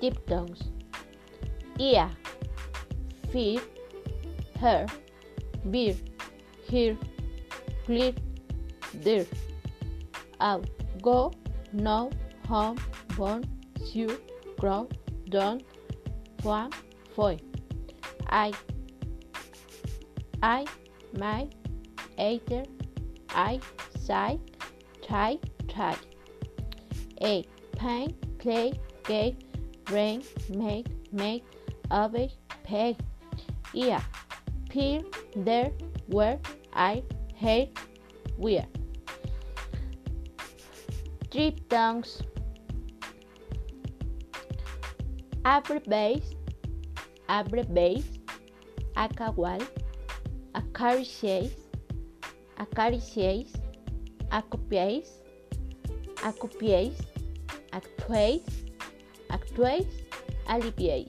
diphthongs. Ear, fear, her, beer, here, clear, there. Out, go, no, home, born, sure, grow, don't, from, foi. I, I, my, either, I, side, try, try. A, pain, play, gave, rain, make, make, obey, pay. Ear, peer, there, where, I, here, where. Abre base, abre base, acagual, acariciéis, acariciéis, acopiéis, acopiéis, actuéis, actuéis, aliviéis.